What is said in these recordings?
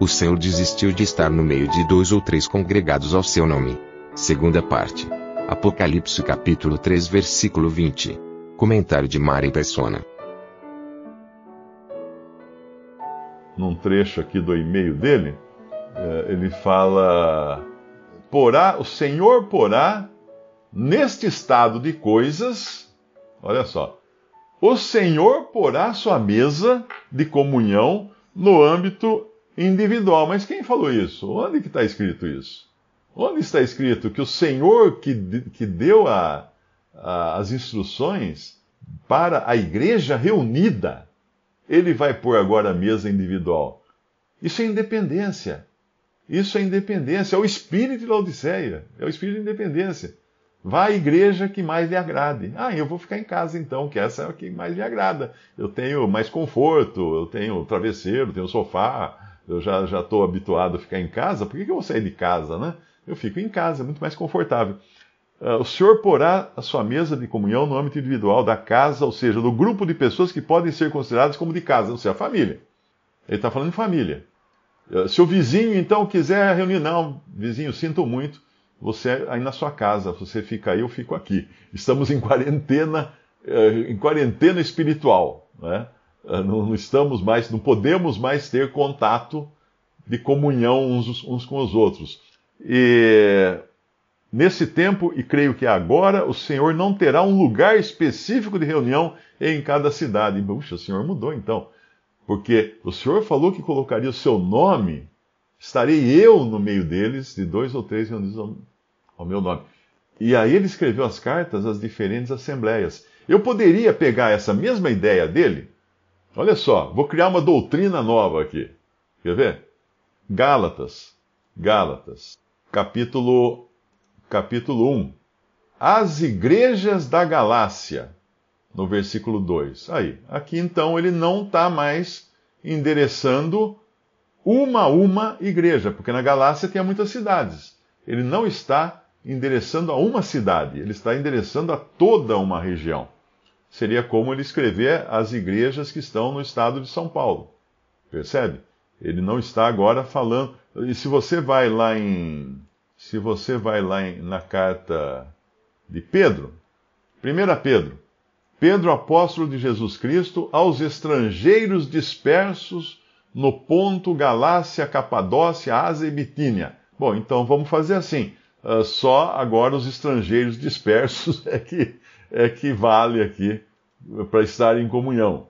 O Senhor desistiu de estar no meio de dois ou três congregados ao seu nome. Segunda parte. Apocalipse capítulo 3 versículo 20. Comentário de Mari Persona. num trecho aqui do e-mail dele, eh, ele fala: porá, o Senhor porá neste estado de coisas, olha só, o Senhor porá sua mesa de comunhão no âmbito individual. Mas quem falou isso? Onde que está escrito isso? Onde está escrito que o Senhor que, que deu a, a, as instruções para a igreja reunida, ele vai pôr agora a mesa individual? Isso é independência. Isso é independência. É o espírito da Odisseia. É o espírito de independência. Vá à igreja que mais lhe agrade. Ah, eu vou ficar em casa então, que essa é a que mais lhe agrada. Eu tenho mais conforto, eu tenho travesseiro, tenho sofá, eu já estou habituado a ficar em casa. Por que, que eu vou sair de casa, né? Eu fico em casa, é muito mais confortável. Uh, o Senhor porá a sua mesa de comunhão no âmbito individual da casa, ou seja, do grupo de pessoas que podem ser consideradas como de casa, ou seja, a família. Ele está falando de família. Uh, se o vizinho então quiser reunir, não, vizinho, sinto muito, você aí na sua casa, você fica aí, eu fico aqui. Estamos em quarentena, uh, em quarentena espiritual, né? Não, não, estamos mais, não podemos mais ter contato de comunhão uns, uns com os outros. E Nesse tempo, e creio que agora, o Senhor não terá um lugar específico de reunião em cada cidade. Puxa, o Senhor mudou então. Porque o Senhor falou que colocaria o seu nome, estarei eu no meio deles, de dois ou três reunidos ao, ao meu nome. E aí ele escreveu as cartas às diferentes assembleias. Eu poderia pegar essa mesma ideia dele. Olha só, vou criar uma doutrina nova aqui. Quer ver? Gálatas. Gálatas. Capítulo capítulo 1. As igrejas da Galácia, no versículo 2. Aí, aqui então ele não está mais endereçando uma a uma igreja, porque na Galácia tinha muitas cidades. Ele não está endereçando a uma cidade, ele está endereçando a toda uma região. Seria como ele escrever as igrejas que estão no estado de São Paulo. Percebe? Ele não está agora falando. E se você vai lá em se você vai lá em, na carta de Pedro, 1 Pedro, Pedro, apóstolo de Jesus Cristo, aos estrangeiros dispersos no ponto Galácia, Capadócia, Ásia e Bitínia. Bom, então vamos fazer assim. Uh, só agora os estrangeiros dispersos é que, é que vale aqui para estar em comunhão.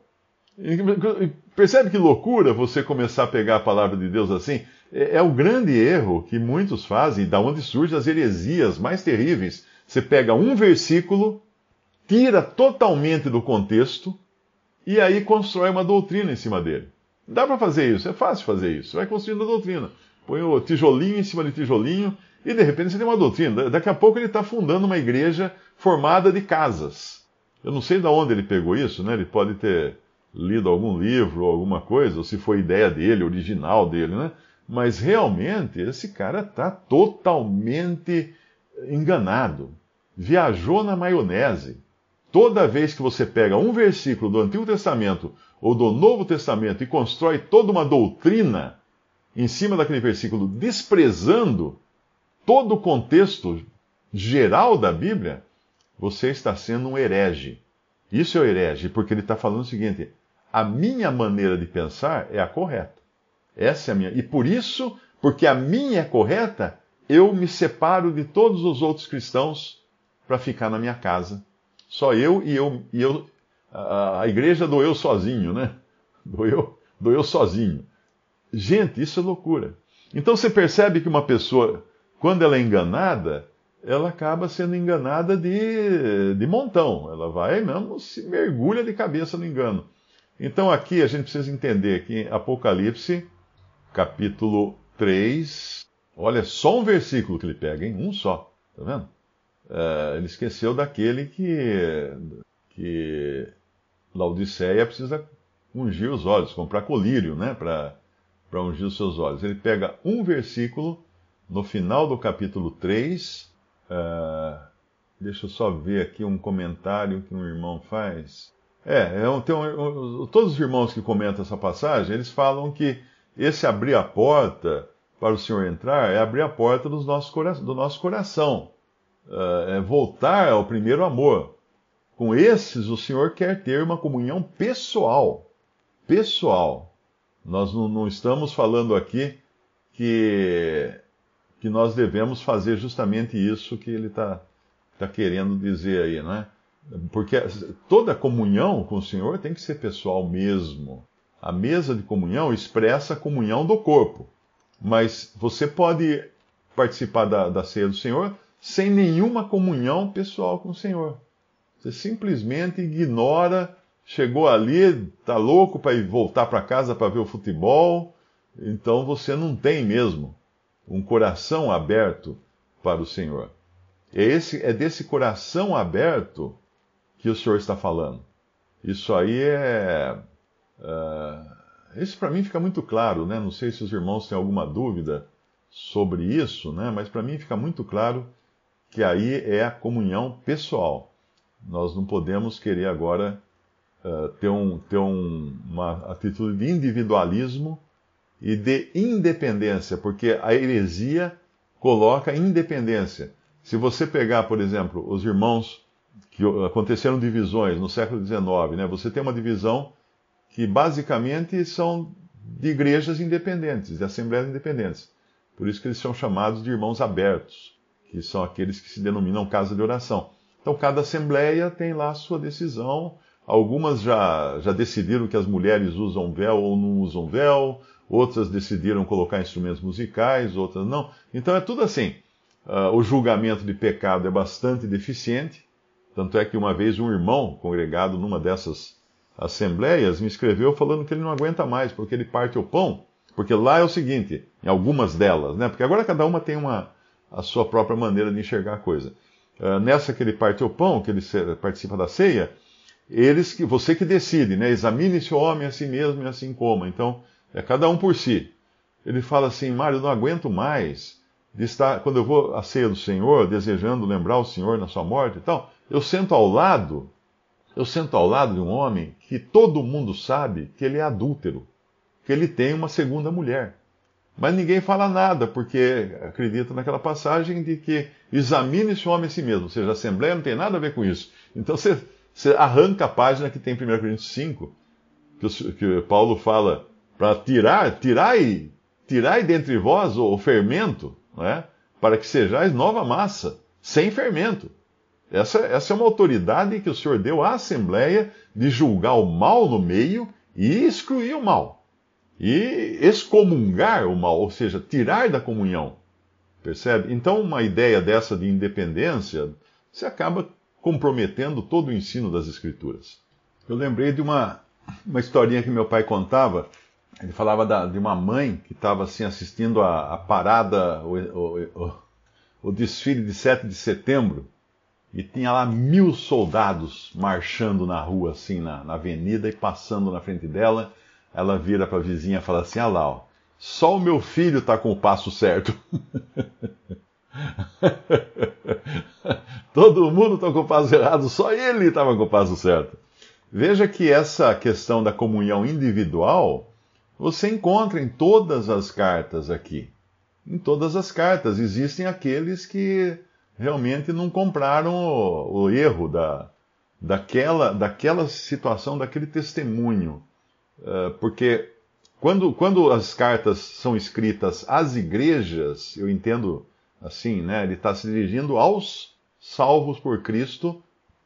Percebe que loucura você começar a pegar a palavra de Deus assim? É, é o grande erro que muitos fazem, da onde surgem as heresias mais terríveis. Você pega um versículo, tira totalmente do contexto e aí constrói uma doutrina em cima dele. Dá para fazer isso, é fácil fazer isso. Vai construindo a doutrina. Põe o tijolinho em cima de tijolinho e de repente você tem uma doutrina. Daqui a pouco ele está fundando uma igreja formada de casas. Eu não sei de onde ele pegou isso, né? Ele pode ter lido algum livro ou alguma coisa, ou se foi ideia dele, original dele, né? Mas realmente esse cara está totalmente enganado. Viajou na maionese. Toda vez que você pega um versículo do Antigo Testamento ou do Novo Testamento e constrói toda uma doutrina em cima daquele versículo, desprezando todo o contexto geral da Bíblia, você está sendo um herege. Isso é o herege, porque ele está falando o seguinte: a minha maneira de pensar é a correta. Essa é a minha. E por isso, porque a minha é correta, eu me separo de todos os outros cristãos para ficar na minha casa. Só eu e eu, e eu a, a igreja do eu sozinho, né? Do eu, eu sozinho. Gente, isso é loucura. Então você percebe que uma pessoa, quando ela é enganada, ela acaba sendo enganada de, de montão. Ela vai mesmo, se mergulha de cabeça no engano. Então aqui a gente precisa entender que Apocalipse, capítulo 3, olha, só um versículo que ele pega, hein? Um só, tá vendo? É, ele esqueceu daquele que, que Laodiceia precisa ungir os olhos, comprar colírio, né, para ungir os seus olhos. Ele pega um versículo no final do capítulo 3, Uh, deixa eu só ver aqui um comentário que um irmão faz. É, é um, tem um, um, todos os irmãos que comentam essa passagem, eles falam que esse abrir a porta para o Senhor entrar é abrir a porta dos nossos do nosso coração, uh, é voltar ao primeiro amor. Com esses, o Senhor quer ter uma comunhão pessoal. Pessoal. Nós não, não estamos falando aqui que que nós devemos fazer justamente isso que ele está tá querendo dizer aí, não é? Porque toda comunhão com o Senhor tem que ser pessoal mesmo. A mesa de comunhão expressa a comunhão do corpo. Mas você pode participar da, da ceia do Senhor sem nenhuma comunhão pessoal com o Senhor. Você simplesmente ignora, chegou ali, está louco para ir voltar para casa para ver o futebol, então você não tem mesmo um coração aberto para o Senhor. É, esse, é desse coração aberto que o Senhor está falando. Isso aí é. Uh, isso para mim fica muito claro, né? Não sei se os irmãos têm alguma dúvida sobre isso, né? Mas para mim fica muito claro que aí é a comunhão pessoal. Nós não podemos querer agora uh, ter, um, ter um, uma atitude de individualismo e de independência, porque a heresia coloca independência. Se você pegar, por exemplo, os irmãos que aconteceram divisões no século XIX, né, você tem uma divisão que basicamente são de igrejas independentes, de assembleias independentes. Por isso que eles são chamados de irmãos abertos, que são aqueles que se denominam casa de oração. Então, cada assembleia tem lá a sua decisão. Algumas já, já decidiram que as mulheres usam véu ou não usam véu, outras decidiram colocar instrumentos musicais, outras não. Então é tudo assim. Uh, o julgamento de pecado é bastante deficiente. Tanto é que uma vez um irmão congregado numa dessas assembleias me escreveu falando que ele não aguenta mais, porque ele parte o pão. Porque lá é o seguinte, em algumas delas, né? Porque agora cada uma tem uma, a sua própria maneira de enxergar a coisa. Uh, nessa que ele parte o pão, que ele participa da ceia, eles que você que decide, né? Examine esse homem a si mesmo e assim coma. Então, é cada um por si. Ele fala assim: Mário, não aguento mais de estar, quando eu vou à ceia do Senhor, desejando lembrar o Senhor na sua morte e tal, eu sento ao lado, eu sento ao lado de um homem que todo mundo sabe que ele é adúltero, que ele tem uma segunda mulher. Mas ninguém fala nada, porque acredita naquela passagem de que examine esse homem a si mesmo, ou seja, a Assembleia não tem nada a ver com isso. Então você, você arranca a página que tem em 1 Coríntios 5, que, que Paulo fala para tirar, tirai, tirai dentre vós o, o fermento, é? para que sejais nova massa, sem fermento. Essa, essa é uma autoridade que o Senhor deu à Assembleia de julgar o mal no meio e excluir o mal. E excomungar o mal, ou seja, tirar da comunhão. Percebe? Então, uma ideia dessa de independência, você acaba comprometendo todo o ensino das Escrituras. Eu lembrei de uma, uma historinha que meu pai contava ele falava da, de uma mãe que estava assim assistindo a, a parada, o, o, o, o, desfile de 7 de setembro, e tinha lá mil soldados marchando na rua, assim, na, na avenida, e passando na frente dela. Ela vira para a vizinha e fala assim: Ah lá, ó, só o meu filho está com o passo certo. Todo mundo está com o passo errado, só ele estava com o passo certo. Veja que essa questão da comunhão individual você encontra em todas as cartas aqui. Em todas as cartas existem aqueles que realmente não compraram o, o erro da, daquela, daquela situação, daquele testemunho. Uh, porque quando, quando as cartas são escritas às igrejas, eu entendo assim, né? Ele está se dirigindo aos salvos por Cristo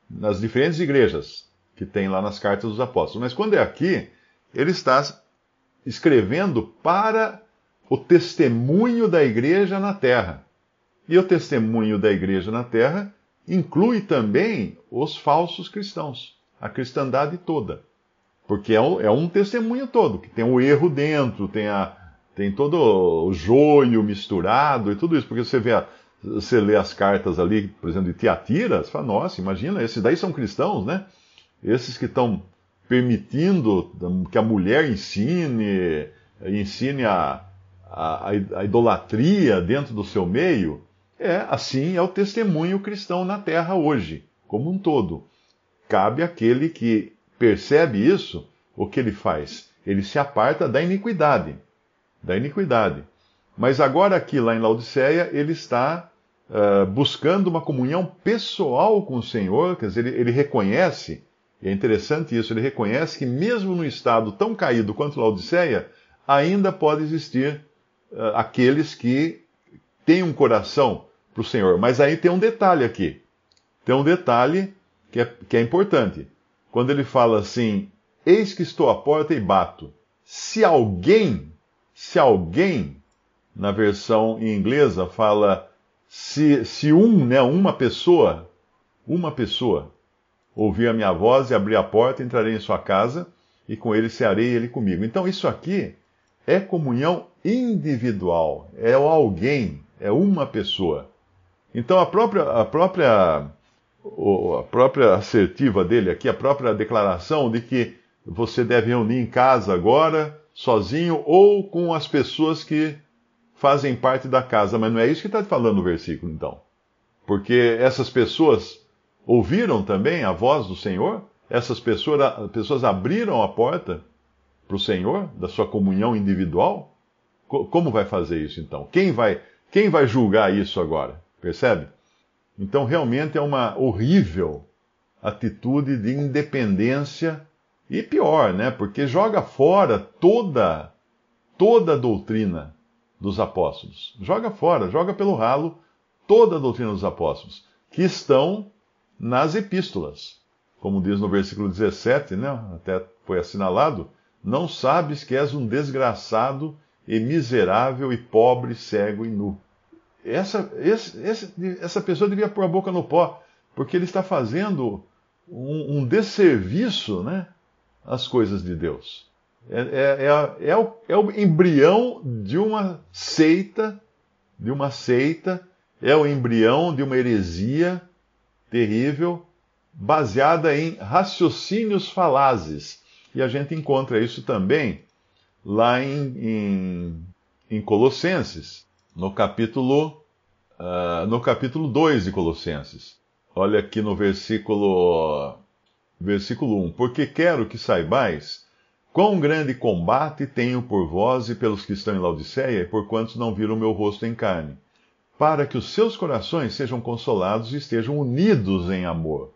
nas diferentes igrejas que tem lá nas cartas dos apóstolos. Mas quando é aqui, ele está escrevendo para o testemunho da igreja na terra. E o testemunho da igreja na terra inclui também os falsos cristãos, a cristandade toda. Porque é um, é um testemunho todo, que tem o erro dentro, tem, a, tem todo o joio misturado e tudo isso. Porque você vê, a, você lê as cartas ali, por exemplo, de Tiatira, você fala, nossa, imagina, esses daí são cristãos, né? Esses que estão permitindo que a mulher ensine, ensine a, a, a, idolatria dentro do seu meio, é assim é o testemunho cristão na terra hoje, como um todo. Cabe àquele que percebe isso, o que ele faz? Ele se aparta da iniquidade. Da iniquidade. Mas agora aqui lá em Laodiceia, ele está uh, buscando uma comunhão pessoal com o Senhor, quer dizer, ele, ele reconhece, e é interessante isso, ele reconhece que mesmo no estado tão caído quanto Laodiceia, ainda pode existir uh, aqueles que têm um coração para o Senhor. Mas aí tem um detalhe aqui. Tem um detalhe que é, que é importante. Quando ele fala assim: Eis que estou à porta e bato. Se alguém, se alguém, na versão em inglesa, fala se, se um, né, uma pessoa, uma pessoa, ouvir a minha voz e abrir a porta, entrarei em sua casa e com ele cearei ele comigo. Então isso aqui é comunhão individual, é o alguém, é uma pessoa. Então a própria, a própria, a própria assertiva dele aqui, a própria declaração de que você deve reunir em casa agora, sozinho ou com as pessoas que fazem parte da casa. Mas não é isso que está falando o versículo, então. Porque essas pessoas ouviram também a voz do Senhor, essas pessoas, pessoas abriram a porta para o Senhor, da sua comunhão individual. Como vai fazer isso então? Quem vai, quem vai julgar isso agora? Percebe? Então realmente é uma horrível atitude de independência e pior, né? Porque joga fora toda toda a doutrina dos apóstolos. Joga fora, joga pelo ralo toda a doutrina dos apóstolos, que estão nas epístolas. Como diz no versículo 17, né? Até foi assinalado, não sabes que és um desgraçado e miserável e pobre, cego e nu. Essa, esse, esse, essa pessoa devia pôr a boca no pó, porque ele está fazendo um, um desserviço, né? as coisas de Deus. É, é, é, é, o, é o embrião de uma seita, de uma seita, é o embrião de uma heresia terrível, baseada em raciocínios falazes. E a gente encontra isso também lá em, em, em Colossenses, no capítulo, uh, no capítulo 2 de Colossenses. Olha aqui no versículo versículo 1: Porque quero que saibais quão grande combate tenho por vós e pelos que estão em Laodiceia, e por quantos não viram o meu rosto em carne, para que os seus corações sejam consolados e estejam unidos em amor.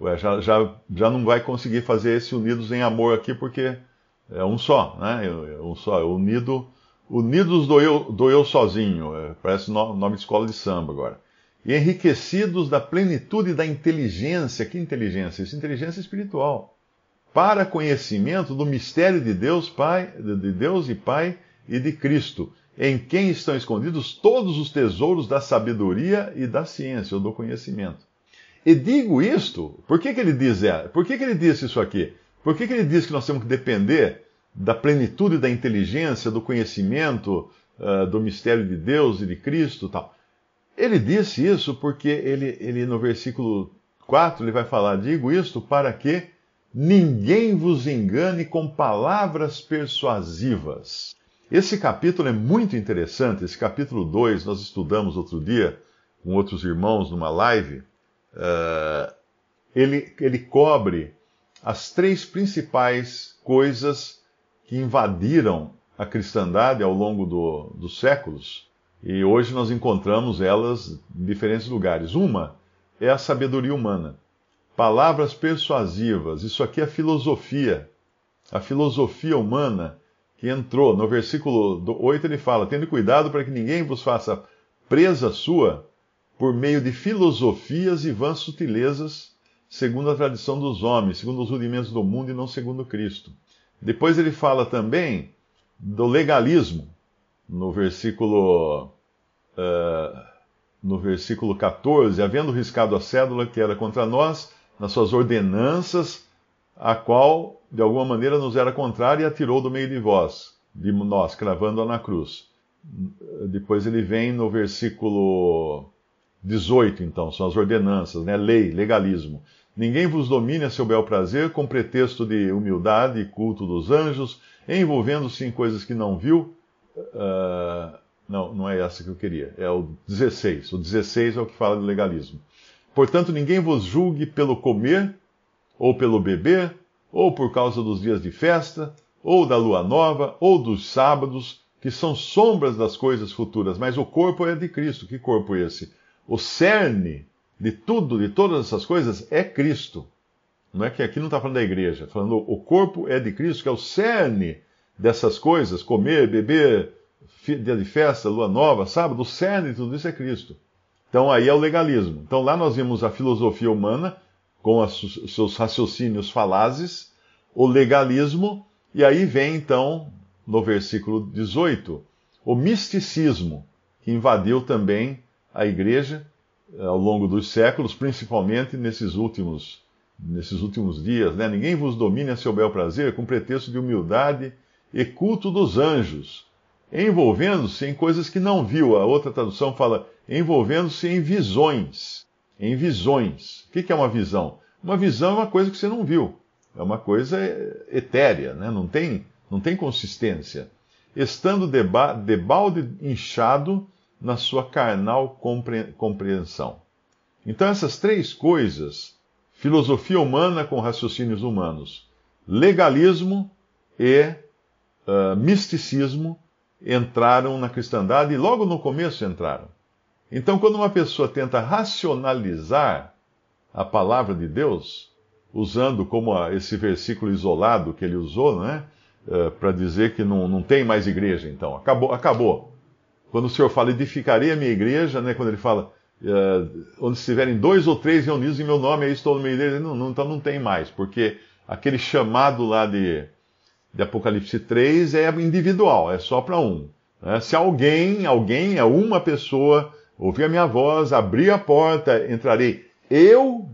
Ué, já, já, já não vai conseguir fazer esse unidos em amor aqui, porque é um só, né? É um só, é unido, unidos do eu, do eu sozinho. É, parece nome de escola de samba agora e enriquecidos da plenitude da inteligência. Que inteligência? Isso, inteligência espiritual. Para conhecimento do mistério de Deus, Pai, de Deus e Pai e de Cristo, em quem estão escondidos todos os tesouros da sabedoria e da ciência, ou do conhecimento. E digo isto, por que, que ele diz, é, por que, que ele disse isso aqui? Por que, que ele diz que nós temos que depender da plenitude da inteligência, do conhecimento, uh, do mistério de Deus e de Cristo tal? Ele disse isso porque ele, ele no versículo 4 ele vai falar: Digo isto para que ninguém vos engane com palavras persuasivas. Esse capítulo é muito interessante. Esse capítulo 2 nós estudamos outro dia com outros irmãos numa live. Uh, ele, ele cobre as três principais coisas que invadiram a cristandade ao longo do, dos séculos e hoje nós encontramos elas em diferentes lugares. Uma é a sabedoria humana. Palavras persuasivas. Isso aqui é filosofia. A filosofia humana que entrou. No versículo 8 ele fala: Tendo cuidado para que ninguém vos faça presa sua por meio de filosofias e vãs sutilezas, segundo a tradição dos homens, segundo os rudimentos do mundo e não segundo Cristo. Depois ele fala também do legalismo no versículo uh, no versículo 14: Havendo riscado a cédula que era contra nós, nas suas ordenanças, a qual de alguma maneira nos era contrária e atirou do meio de vós, de nós, cravando-a na cruz. Depois ele vem no versículo 18, então, são as ordenanças, né? lei, legalismo. Ninguém vos domine a seu bel prazer com pretexto de humildade e culto dos anjos, envolvendo-se em coisas que não viu. Uh, não, não é essa que eu queria. É o 16. O 16 é o que fala de legalismo. Portanto, ninguém vos julgue pelo comer, ou pelo beber, ou por causa dos dias de festa, ou da lua nova, ou dos sábados, que são sombras das coisas futuras, mas o corpo é de Cristo. Que corpo é esse? O cerne de tudo, de todas essas coisas, é Cristo. Não é que aqui não está falando da igreja, tá falando o corpo é de Cristo, que é o cerne dessas coisas, comer, beber, dia de festa, lua nova, sábado, o cerne de tudo isso é Cristo. Então aí é o legalismo. Então lá nós vimos a filosofia humana com os seus raciocínios falazes, o legalismo, e aí vem então, no versículo 18, o misticismo, que invadiu também a igreja eh, ao longo dos séculos, principalmente nesses últimos, nesses últimos dias. Né? Ninguém vos domine a seu bel prazer com pretexto de humildade e culto dos anjos, envolvendo-se em coisas que não viu. A outra tradução fala envolvendo-se em visões. Em visões. O que é uma visão? Uma visão é uma coisa que você não viu. É uma coisa etérea, né? não, tem, não tem consistência. Estando de balde inchado na sua carnal compreensão. Então, essas três coisas, filosofia humana com raciocínios humanos, legalismo e uh, misticismo, entraram na cristandade e logo no começo entraram. Então, quando uma pessoa tenta racionalizar a palavra de Deus, usando como esse versículo isolado que ele usou, né, uh, para dizer que não, não tem mais igreja, então, acabou, acabou. Quando o Senhor fala, edificarei a minha igreja, né, quando ele fala, uh, onde estiverem dois ou três reunidos em meu nome, aí estou no meio deles, não, não, então não tem mais, porque aquele chamado lá de de Apocalipse 3 é individual, é só para um. Né? Se alguém, alguém, é uma pessoa, ouvir a minha voz, abrir a porta, entrarei eu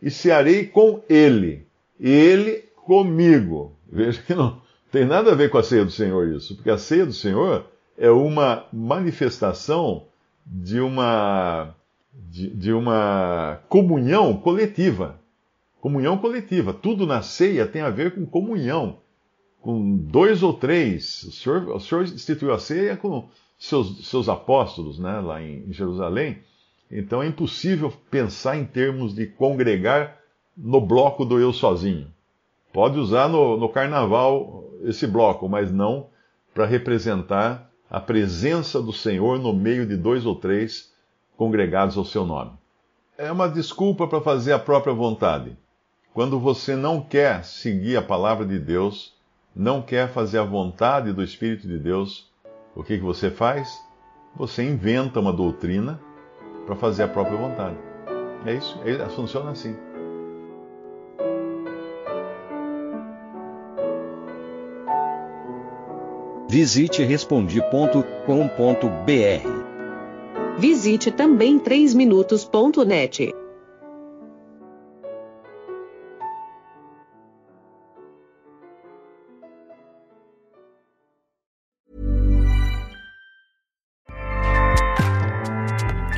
e cearei com ele, e ele comigo. Veja que não tem nada a ver com a ceia do Senhor isso, porque a ceia do Senhor é uma manifestação de uma, de, de uma comunhão coletiva. Comunhão coletiva. Tudo na ceia tem a ver com comunhão com dois ou três. O Senhor, o senhor instituiu a ceia com seus, seus apóstolos né, lá em Jerusalém. Então é impossível pensar em termos de congregar no bloco do eu sozinho. Pode usar no, no carnaval esse bloco, mas não para representar a presença do Senhor no meio de dois ou três congregados ao seu nome. É uma desculpa para fazer a própria vontade. Quando você não quer seguir a palavra de Deus, não quer fazer a vontade do Espírito de Deus, o que, que você faz? Você inventa uma doutrina para fazer a própria vontade. É isso, é, funciona assim. Visite respondi.com.br. Visite também 3minutos.net.